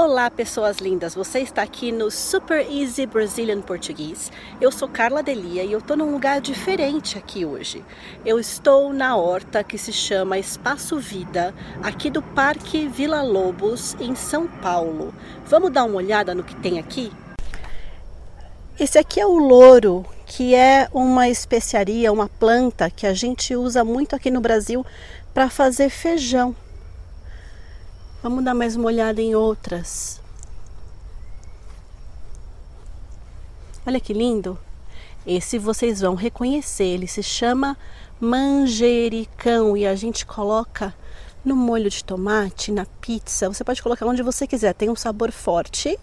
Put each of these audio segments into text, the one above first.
Olá, pessoas lindas! Você está aqui no Super Easy Brazilian Português. Eu sou Carla Delia e eu estou num lugar diferente aqui hoje. Eu estou na horta que se chama Espaço Vida, aqui do Parque Vila Lobos, em São Paulo. Vamos dar uma olhada no que tem aqui? Esse aqui é o louro, que é uma especiaria, uma planta que a gente usa muito aqui no Brasil para fazer feijão. Vamos dar mais uma olhada em outras. Olha que lindo. Esse vocês vão reconhecer. Ele se chama manjericão e a gente coloca no molho de tomate, na pizza. Você pode colocar onde você quiser. Tem um sabor forte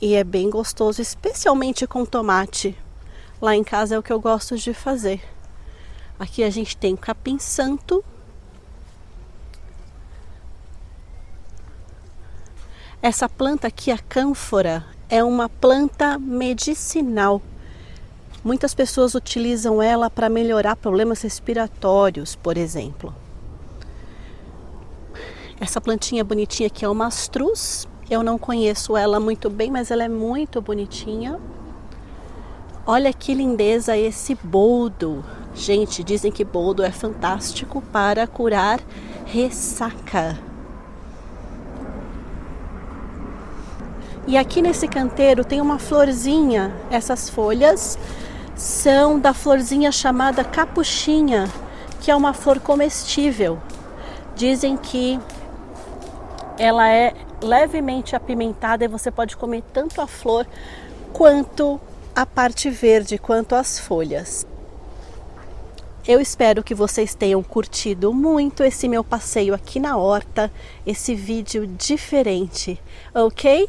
e é bem gostoso, especialmente com tomate. Lá em casa é o que eu gosto de fazer. Aqui a gente tem capim santo Essa planta aqui, a cânfora, é uma planta medicinal. Muitas pessoas utilizam ela para melhorar problemas respiratórios, por exemplo. Essa plantinha bonitinha aqui é uma astruz. Eu não conheço ela muito bem, mas ela é muito bonitinha. Olha que lindeza esse boldo. Gente, dizem que boldo é fantástico para curar ressaca. E aqui nesse canteiro tem uma florzinha. Essas folhas são da florzinha chamada capuchinha, que é uma flor comestível. Dizem que ela é levemente apimentada e você pode comer tanto a flor quanto a parte verde, quanto as folhas. Eu espero que vocês tenham curtido muito esse meu passeio aqui na horta, esse vídeo diferente, ok?